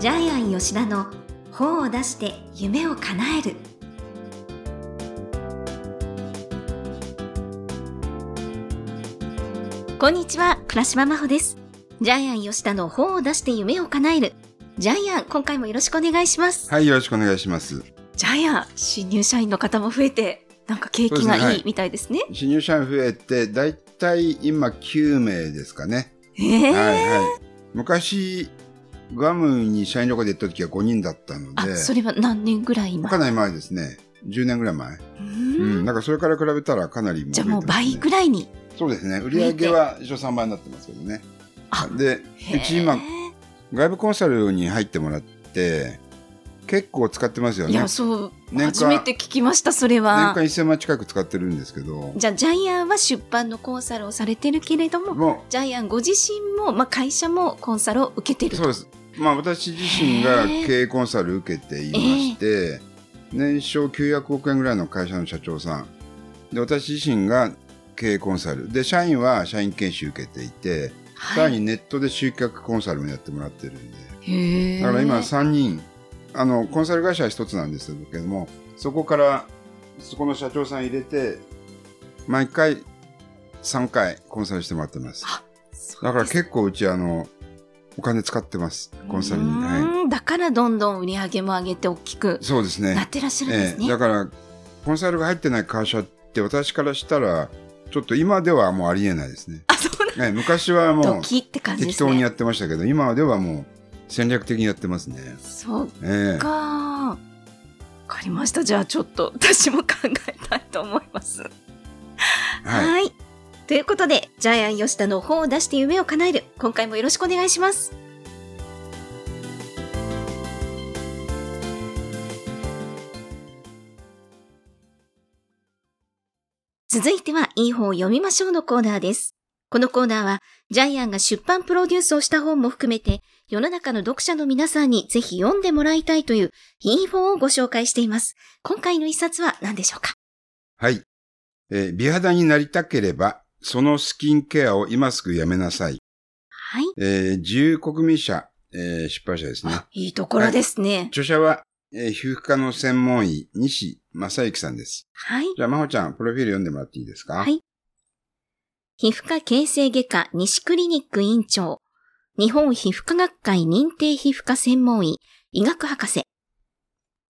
ジャイアン吉田の本を出して夢を叶える。こんにちは倉島真帆です。ジャイアン吉田の本を出して夢を叶える。ジャイアン今回もよろしくお願いします。はい、よろしくお願いします。ジャイアン新入社員の方も増えてなんか景気がいいい。みたいですね。新入社員増えて、だいたい今9名ですかね。ええはいはい。昔、グアムに社員旅行で行った時は5人だったのあで、それは何年ぐらい今？かなり前ですね。10年ぐらい前。ううんん。だからそれから比べたらかなりじゃあもう倍ぐらい。にそうですね。売り上げは一応3倍になってますけどね。あで、うち今、外部コンサルに入ってもらって、結構使ってますよね。いや、そう、初めて聞きました、それ年は間。1000万近く使ってるんですけど、じゃあ、ジャイアンは出版のコンサルをされてるけれども、もジャイアンご自身も、まあ、会社もコンサルを受けてう、ると。そうです。まあ私自身が経営コンサル受けていまして、年商900億円ぐらいの会社の社長さん。で、私自身が経営コンサル。で、社員は社員研修受けていて、さはい。らにネットで集客コンサルもやってもらってるんで。だから今3人、あの、コンサル会社は一つなんですけども、そこから、そこの社長さん入れて、毎回3回コンサルしてもらってます。だから結構うちあの、お金使ってます。コンサルに。うはい。だからどんどん売り上げも上げて大きくそうですね。なってらっしゃるんですね。ええだから、コンサルが入ってない会社って私からしたら、ちょっと今ではもうありえないですね。あ、そうなんええ昔はもう。適当にやってましたけど、今ではもう戦略的にやってますね。そうええか。わかりました。じゃあちょっと私も考えたいと思います。はい。はい。ということで、ジャイアン吉田の本を出して夢を叶える。今回もよろしくお願いします。続いては、いい本を読みましょうのコーナーです。このコーナーは、ジャイアンが出版プロデュースをした本も含めて、世の中の読者の皆さんにぜひ読んでもらいたいという、いい本をご紹介しています。今回の一冊は何でしょうか？はい。えー美肌になりたければ、そのスキンケアを今すぐやめなさい。はい。えー自由国民社、えー出版社ですね。いいところですね。著者は、えー皮膚科の専門医、西正幸さんです。はい。じゃあ、まほちゃん、プロフィール読んでもらっていいですか？はい皮膚科形成外科西クリニック院長、日本皮膚科学会認定皮膚科専門医、医学博士。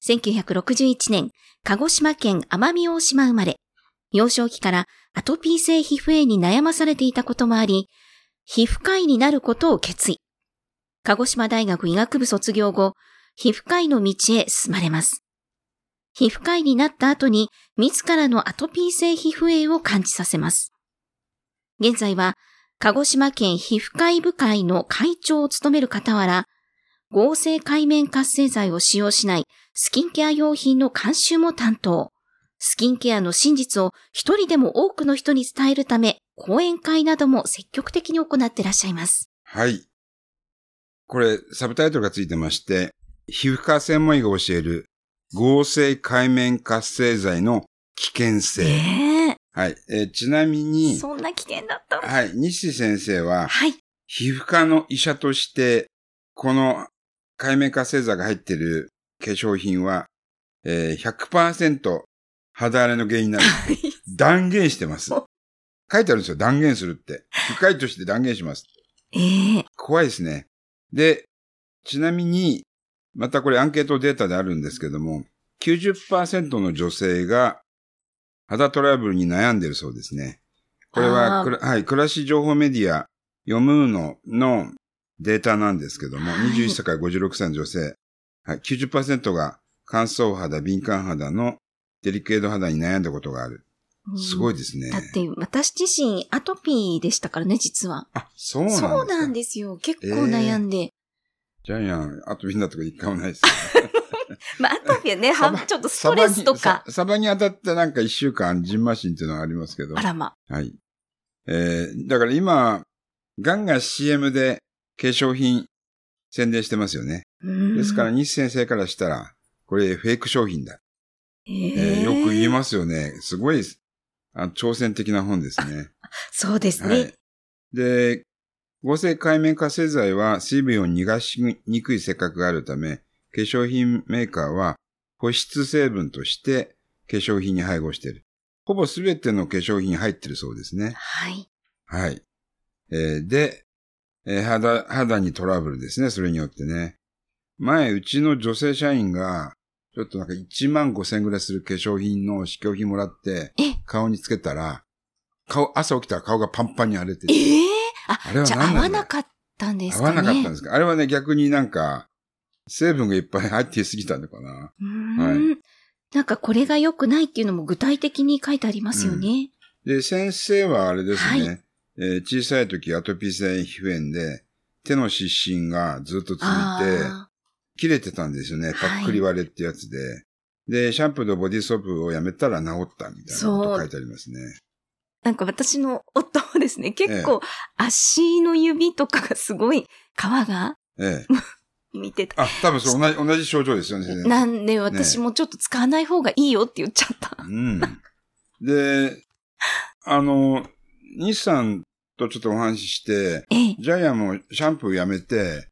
1961年、鹿児島県奄美大島生まれ。幼少期からアトピー性皮膚炎に悩まされていたこともあり、皮膚科医になることを決意。鹿児島大学医学部卒業後、皮膚科医の道へ進まれます。皮膚科医になった後に、自らのアトピー性皮膚炎を感じさせます。現在は、鹿児島県皮膚科医部会の会長を務める傍ら、合成海面活性剤を使用しないスキンケア用品の監修も担当。スキンケアの真実を一人でも多くの人に伝えるため、講演会なども積極的に行っていらっしゃいます。はい。これ、サブタイトルがついてまして、皮膚科専門医が教える合成海面活性剤の危険性。えはい。えーちなみえに、そんな危険だったの？はい。西先生は、はい。皮膚科の医者として、この海面活性剤が入っている化粧品は、えー100%肌荒れの原因になる。断言してます。書いてあるんですよ。断言するって。深いとして断言します。ええ怖いですね。で、ちなみに、またこれアンケートデータであるんですけども、90%の女性が肌トラブルに悩んでるそうですね。これははい、暮らし情報メディア、読むののデータなんですけども、はい21歳から56歳の女性、はい、90%が乾燥肌、敏感肌のデリケート肌に悩んだことがある。すごいい。ですね。だって私自身アトピーでしたからね、実は。あ、そうなんですかそうなんですよ。結構悩んで。ジャイアン、あとみんなとか一回もないです。まあ、あとはね、サバはちょっとストレスとかサ。バに、ササバに当たってなんか一週間、ジンマシンっていうのがありますけど。あらま。はい。えー、だから今、ガンガン CM で化粧品宣伝してますよね。ですから、西先生からしたら、これフェイク商品だ。ええーよく言いす。ますよね。すごいあ挑戦的な本ですね。そうですね。はい。で、合成界面活性剤は水分を逃がしにくい性格があるため、化粧品メーカーは保湿成分として化粧品に配合している。ほぼすべての化粧品に入ってるそうですね。はい。はい。えーで、えー肌、肌にトラブルですね、それによってね。前、うちの女性社員が、ちょっとなんか1万5千円ぐらいする化粧品の試供品もらって、え、顔につけたら、顔、朝起きたら顔がパンパンに荒れてて、ええああれはじゃあ合わなかったんです合わかね。なかったんですか。あれはね、逆になんか、成分がいっぱい入っていすぎたのかな。うーん。なんかこれが良くないっていうのも具体的に書いてありますよね。で、先生はあれですね、はえー小さい時アトピー性皮膚炎で、手の湿疹がずっと続いて、あ切れてたんですよね。ぱっくり割れってやつで。で、シャンプーとボディーソープをやめたら治ったみたいなこと書いてありますね。ーなんか私の夫もですね、結構足の指とかがすごい皮がええ。見てた。あ、多分そう、同じ、同じ症状ですよね。なんで私もちょっと使わない方がいいよって言っちゃった。うん。で、あの、日産とちょっとお話しして、ええ。ジャイアンもシャンプーやめて、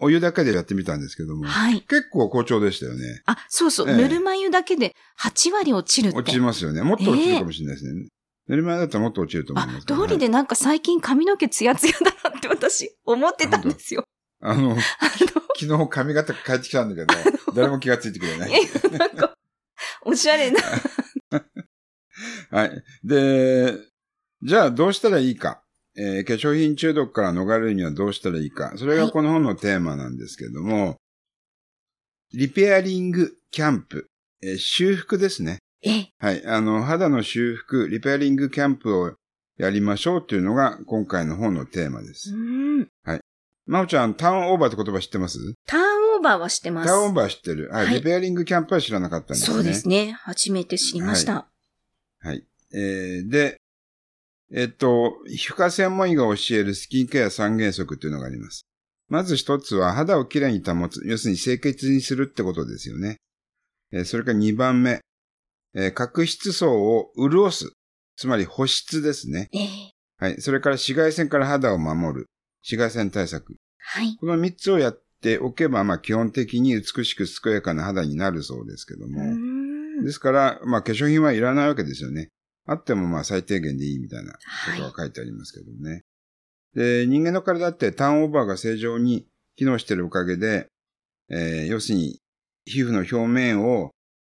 お湯だけでやってみたんですけども、はい。結構好調でしたよね。あ、そうそう。ええぬるま湯だけで8割落ちるって。落ちますよね。もっと落ちるかもしれないですね。寝る前だったらもっと落ちると思いあます、けど、通りでなんか最近髪の毛ツヤツヤだなって私思ってたんですよ。あの、あの、昨日髪型変えてきたんだけど、誰も気がついてくれない。えなんか、おしゃれな。はい。で、じゃあどうしたらいいか。えー化粧品中毒から逃れるにはどうしたらいいか。それがこの本のテーマなんですけれども、リペアリングキャンプ、えー修復ですね。え、はい。あの、肌の修復、リペアリングキャンプをやりましょうというのが今回の本のテーマでうす。ーん。まおちゃん、ターンオーバーって言葉知ってます？ターンオーバーはしてます。ターンオーバー知ってる。はい。はいリペアリングキャンプは知らなかったんですね。そうですね。初めて知りました。はい。えーで、えっと、皮膚科専門医が教えるスキンケア三原則というのがあります。まず一つは肌をきれいに保つ。要するに清潔にするってことですよね。えーそれから二番目、えー角質層を潤す。つまり保湿ですね。ええはい。それから紫外線から肌を守る。紫外線対策。はい。この三つをやっておけば、まあ基本的に美しく健やかな肌になるそうですけどうも。ですから、まあ化粧品はいらないわけですよね。あってもまあ最低限でいいみたいなことが書いてありますけどね。で、人間の体ってターンオーバーが正常に機能しているおかげで、えー要するに皮膚の表面を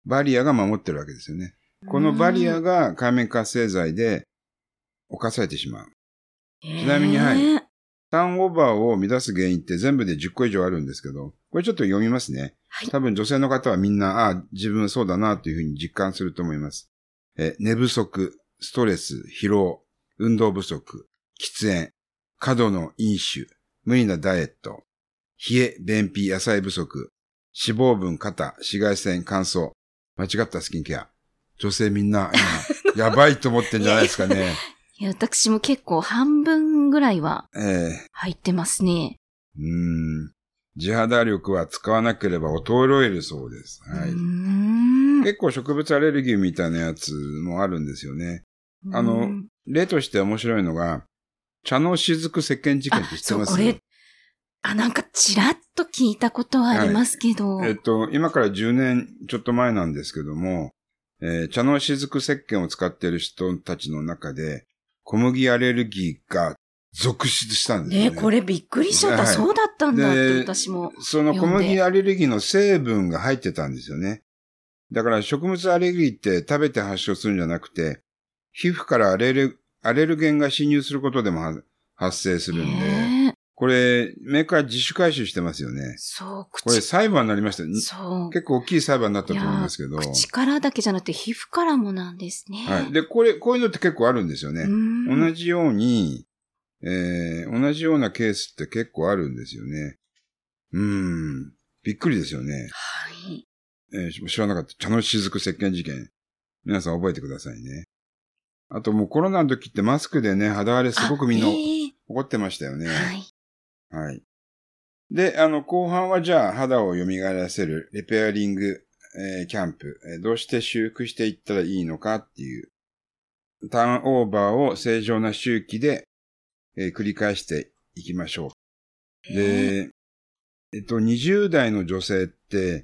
バリアが守ってるわけですよね。このバリアが界面活性剤で侵されてしまう。ちなみにはいええターンオーバーを乱す原因って全部で10個以上あるんですけど、これちょっと読みますね。はい多分女性の方はみんな、ああ、自分そうだなというふうに実感すると思います。え、寝不足、ストレス、疲労、運動不足、喫煙、過度の飲酒、無理なダイエット、冷え、便秘、野菜不足、脂肪分、肩、紫外線、乾燥、間違ったスキンケア。女性みんな今、やばいと思ってんじゃないですかね。いや私も結構半分ぐらいはええ入ってますね。うーん。地肌力は使わなければ衰えるそうです。はい。結構植物アレルギーみたいなやつもあるんですよね。あのうん例として面白いのが、茶の雫石鹸事件って知ってます？これ、あ、なんかちらっと聞いたことはありますけど。えっと、今から10年ちょっと前なんですけども、えー茶の雫石鹸を使っている人たちの中で、小麦アレルギーが続出したんですよね。ねこれびっくりしちゃった。はいそうだったんだってで私も。その小麦アレルギーの成分が入ってたんですよね。だから食物アレルギーって食べて発症するんじゃなくて、皮膚からアレル、アレルゲンが侵入することでもは発生するんで、ねえこれ、メーカー自主回収してますよね。そう、これ口、裁判になりましたよ。そう。結構大きい裁判になったと思いますけど。口からだけじゃなくて皮膚からもなんですね。はい。で、これ、こういうのって結構あるんですよね。同同じように、えー、同じようなケースって結構あるんですよね。うーん。びっくりですよね。はい。えー知らなかった。茶の雫石鹸事件。皆さん覚えてくださいね。あともうコロナの時ってマスクでね、肌荒れすごくみんなあええ怒ってましたよね。はい。はい。で、あの、後半はじゃあ肌を蘇らせるリペアリング、えーキャンプ、えーどうして修復していったらいいのかっていう、ターンオーバーを正常な周期で、えー繰り返していきましょう。で、えっと、20代の女性って、えー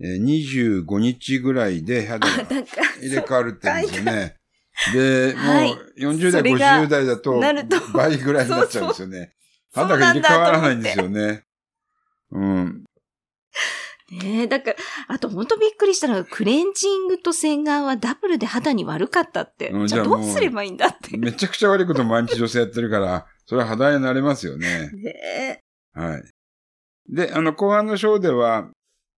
25日ぐらいで肌あ、が入れ替わるって言うんですよね。で、はいもう40代、それが50代だと倍ぐらいになっちゃうんですよね。そう肌が入れ替わらないんですよね。うん。ねえ、だから、あと本当びっくりしたのが、クレンジングと洗顔はダブルで肌に悪かったって。じゃあうんじゃあどうすればいいんだって。めちゃくちゃ悪いこと毎日女性やってるから、それは肌になれますよね。ねはい。で、あの、後半の章では、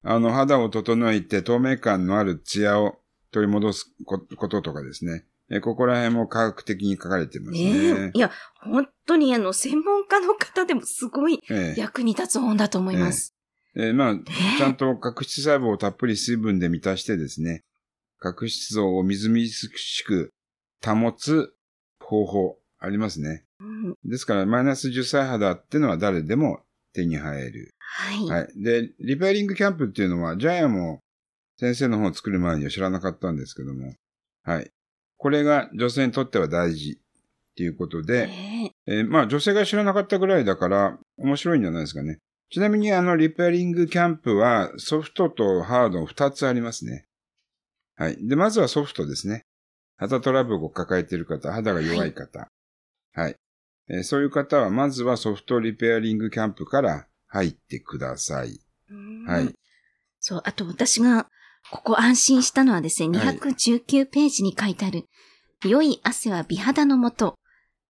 あの、肌を整えて透明感のあるツヤを取り戻すここととかですね。えここら辺も科学的に書かれてますねねえ。いや、本当にあの、専門家の方でもすごいええ役に立つ本だと思います。えーまあ、ねちゃんと角質細胞をたっぷり水分で満たしてですね、角質層をみずみずしく保つ方法ありますね。うんですから、マイナス10歳肌ってのは誰でも手に入る。はい。はい。で、リペアリングキャンプっていうのは、ジャイアも先生の本を作る前には知らなかったんですけども、はい。これが女性にとっては大事っていうことで、ねえーまあ女性が知らなかったぐらいだから面白いんじゃないですかね。ちなみにあのリペアリングキャンプはソフトとハード2つありますね。はい。で、まずはソフトですね。肌トラブルを抱えている方、肌が弱い方。はい。えーそういう方はまずはソフトリペアリングキャンプから入ってください。うんはい。そう、あと私が、ここ安心したのはですね、はい219ページに書いてある、良い汗は美肌のもと、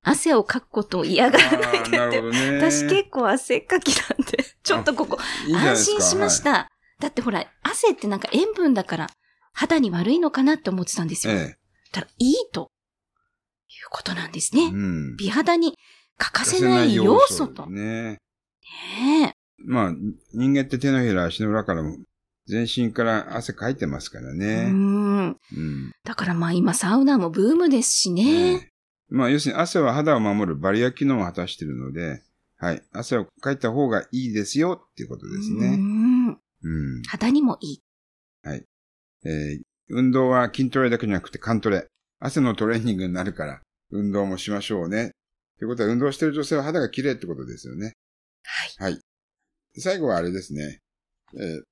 汗をかくことを嫌がらないでってね。私結構汗っかきなんで、ちょっとここ、いい安心しまし。た。だってほら、汗ってなんか塩分だから、肌に悪いのかなって思ってたんですよ。はいえたら、いいと、いうことなんですえ。ね。うん。美肌に欠かせない要素と。ね。ねまあ、人間って手のひら、足の裏からも、全身から汗かいてますからえ。ね。うん。うん。だからまあ今サウナもブームですしね。ねまあ、要するに汗は肌を守るバリア機能を果たしているので、はい。汗をかいた方がいいですよっていうことですうね。んうん。肌にもいい。えー運動は筋トレだけじゃなくて筋トレ。汗のトレーニングになるから、運動もしましょうね。ということは、運動している女性は肌が綺麗ってことですよね。はい。はい。最後はあれですね。えー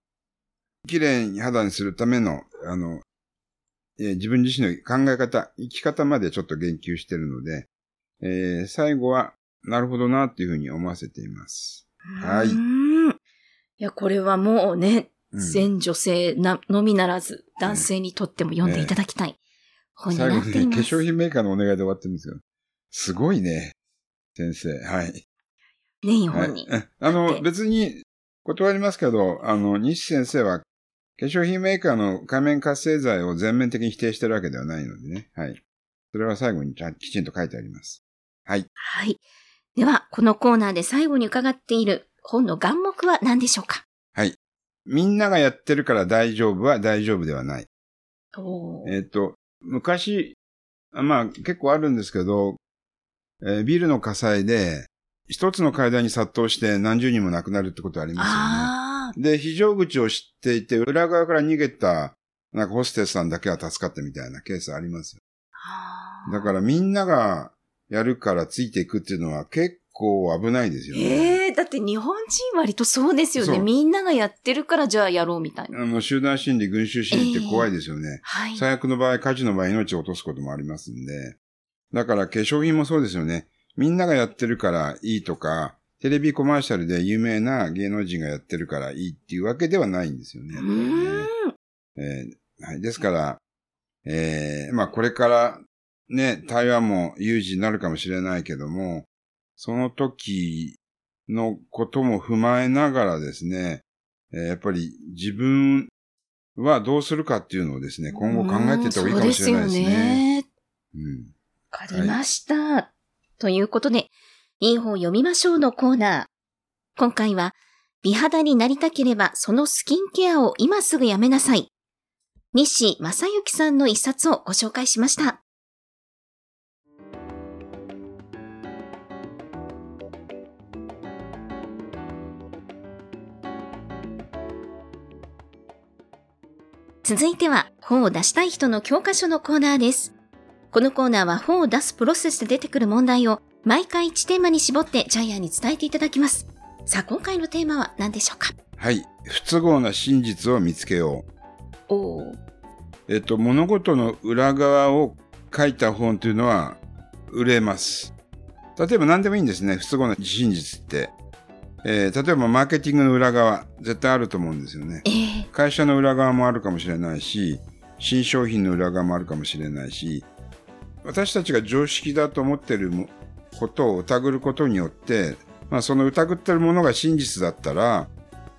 綺麗に肌にするための、あの、えー自分自身の考え方、生き方までちょっと言及しているので、えー最後は、なるほどなっていうふうに思わせています。はいうーんいや、これはもうね、うん全女性なのみならず、男性にとっても読んでいただきたい本に最後にね、なっています。化粧品メーカーのお願いで終わってるんですけど、すごいね、先生。はい。ね、日はい本に。えあの、別に断りますけど、あの、西先生は、化粧品メーカーの仮面活性剤を全面的に否定してるわけではないのでね。はい。それは最後にちゃんきちんと書いてあります。はい。はい。では、このコーナーで最後に伺っている本の眼目は何でしょうか？はい。みんながやってるから大丈夫は大丈夫ではない。えっ、と、昔、あまあ結構あるんですけど、えービルの火災で、一つの階段に殺到して何十人も亡くなるってことありますよね。で、非常口を知っていて、裏側から逃げた、なんかホステスさんだけは助かったみたいなケースありますよ。だからみんながやるからついていくっていうのは結構危ないですよね。ええだって日本人割とそうですよね。みんながやってるからじゃあやろうみたいな。あの、集団心理、群衆心理って怖いですよね。はい。最悪の場合、火事の場合、命を落とすこともありますんで。だから化粧品もそうですよね。みんながやってるからいいとか、テレビコマーシャルで有名な芸能人がやってるからいいっていうわけではないんですよね。うーん。えーはい。ですから、えーまあこれからね、台湾も有事になるかもしれないけども、その時のことも踏まえながらですね、えーやっぱり自分はどうするかっていうのをですね、今後考えていった方がいいかもしれないですそうですよね。ね。うん。わかりました。ということで、いい本読みましょうのコーナー。今回は、美肌になりたければそのスキンケアを今すぐやめなさい。西正幸さんの一冊をご紹介しました。続いては本を出したい人の教科書のコーナーです。このコーナーは本を出すプロセスで出てくる問題を毎回1テーマに絞ってジャイアンに伝えていただきます。さあ、今回のテーマは何でしょうか？はい。不都合な真実を見つけよう。おー。えっと、物事の裏側を書いた本というのは売れます。例えば何でもいいんですね。不都合な真実って。えー例えばマーケティングの裏側、絶対あると思うんですよね。えー、会社の裏側もあるかもしれないし、新商品の裏側もあるかもしれないし、私たちが常識だと思っているもことを疑ることによって、まあその疑ってるものが真実だったら、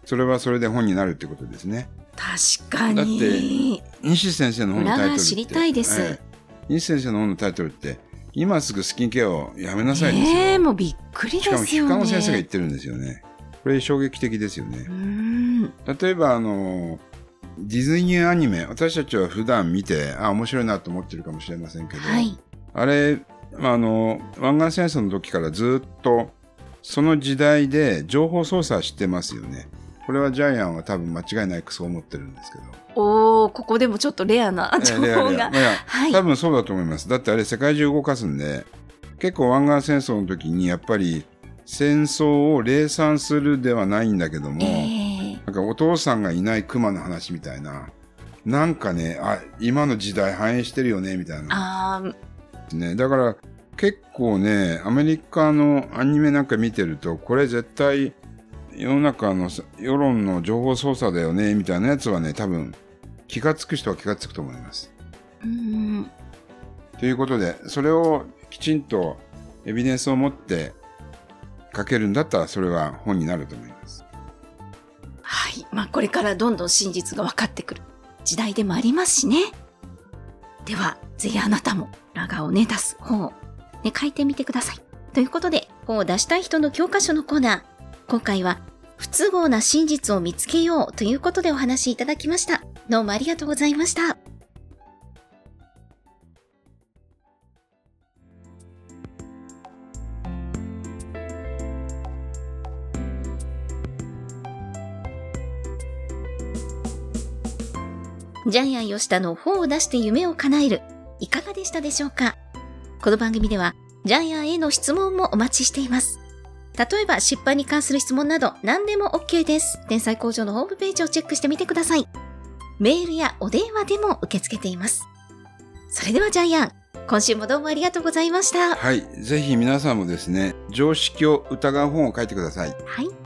それはそれで本になるってことですね。確かだってに。西先生の本のタイトルって。裏側知りたいですええ西先生の本のタイトルって、今すぐスキンケアをやめなさいですよ。ええもうびっくりしかも皮ですよね。膚科の先生が言ってるんですよね。これ衝撃的ですよね。例えばあの、ディズニーアニメ、私たちは普段見て、あ、面白いなと思ってるかもしれませんけど、はい。あれ、まああの、湾岸戦争の時からずっと、その時代で情報操作してますよね。これはジャイアンは多分間違いなくそう思ってるんですけど。おー、ここでもちょっとレアなえ情えレア報が。レアいやはい多分そうだと思います。だってあれ世界中動かすんで、結構湾岸戦争の時にやっぱり戦争を礼賛するではないんだけども、ええなんかお父さんがいない熊の話みたいな、なんかね、あ、今の時代反映してるよね、みたいな。あーね。だから結構ね、アメリカのアニメなんか見てると、これ絶対世の中の世論の情報操作だよね、みたいなやつはね、多分気がつく人は気がつくと思います。うーん。ということで、それをきちんとエビデンスを持って書けるんだったら、それは本になると思います。はい。まあ、これからどんどん真実が分かってくる時代でもありますしね。では、ぜひあなたも裏側をね、出す本を、ね、書いてみてください。ということで、本を出したい人の教科書のコーナー。今回は、不都合な真実を見つけようということでお話しいただきました。どうもありがとうございました。ジャイアン吉田の本を出して夢を叶える。いかがでしたでしょうか？この番組では、ジャイアンへの質問もお待ちしています。例えば、出版に関する質問など何でも OK です。天才工場のホームページをチェックしてみてください。メールやお電話でも受け付けています。それではジャイアン、今週もどうもありがとうございました。はい。ぜひ皆さんもですね、常識を疑う本を書いてください。はい。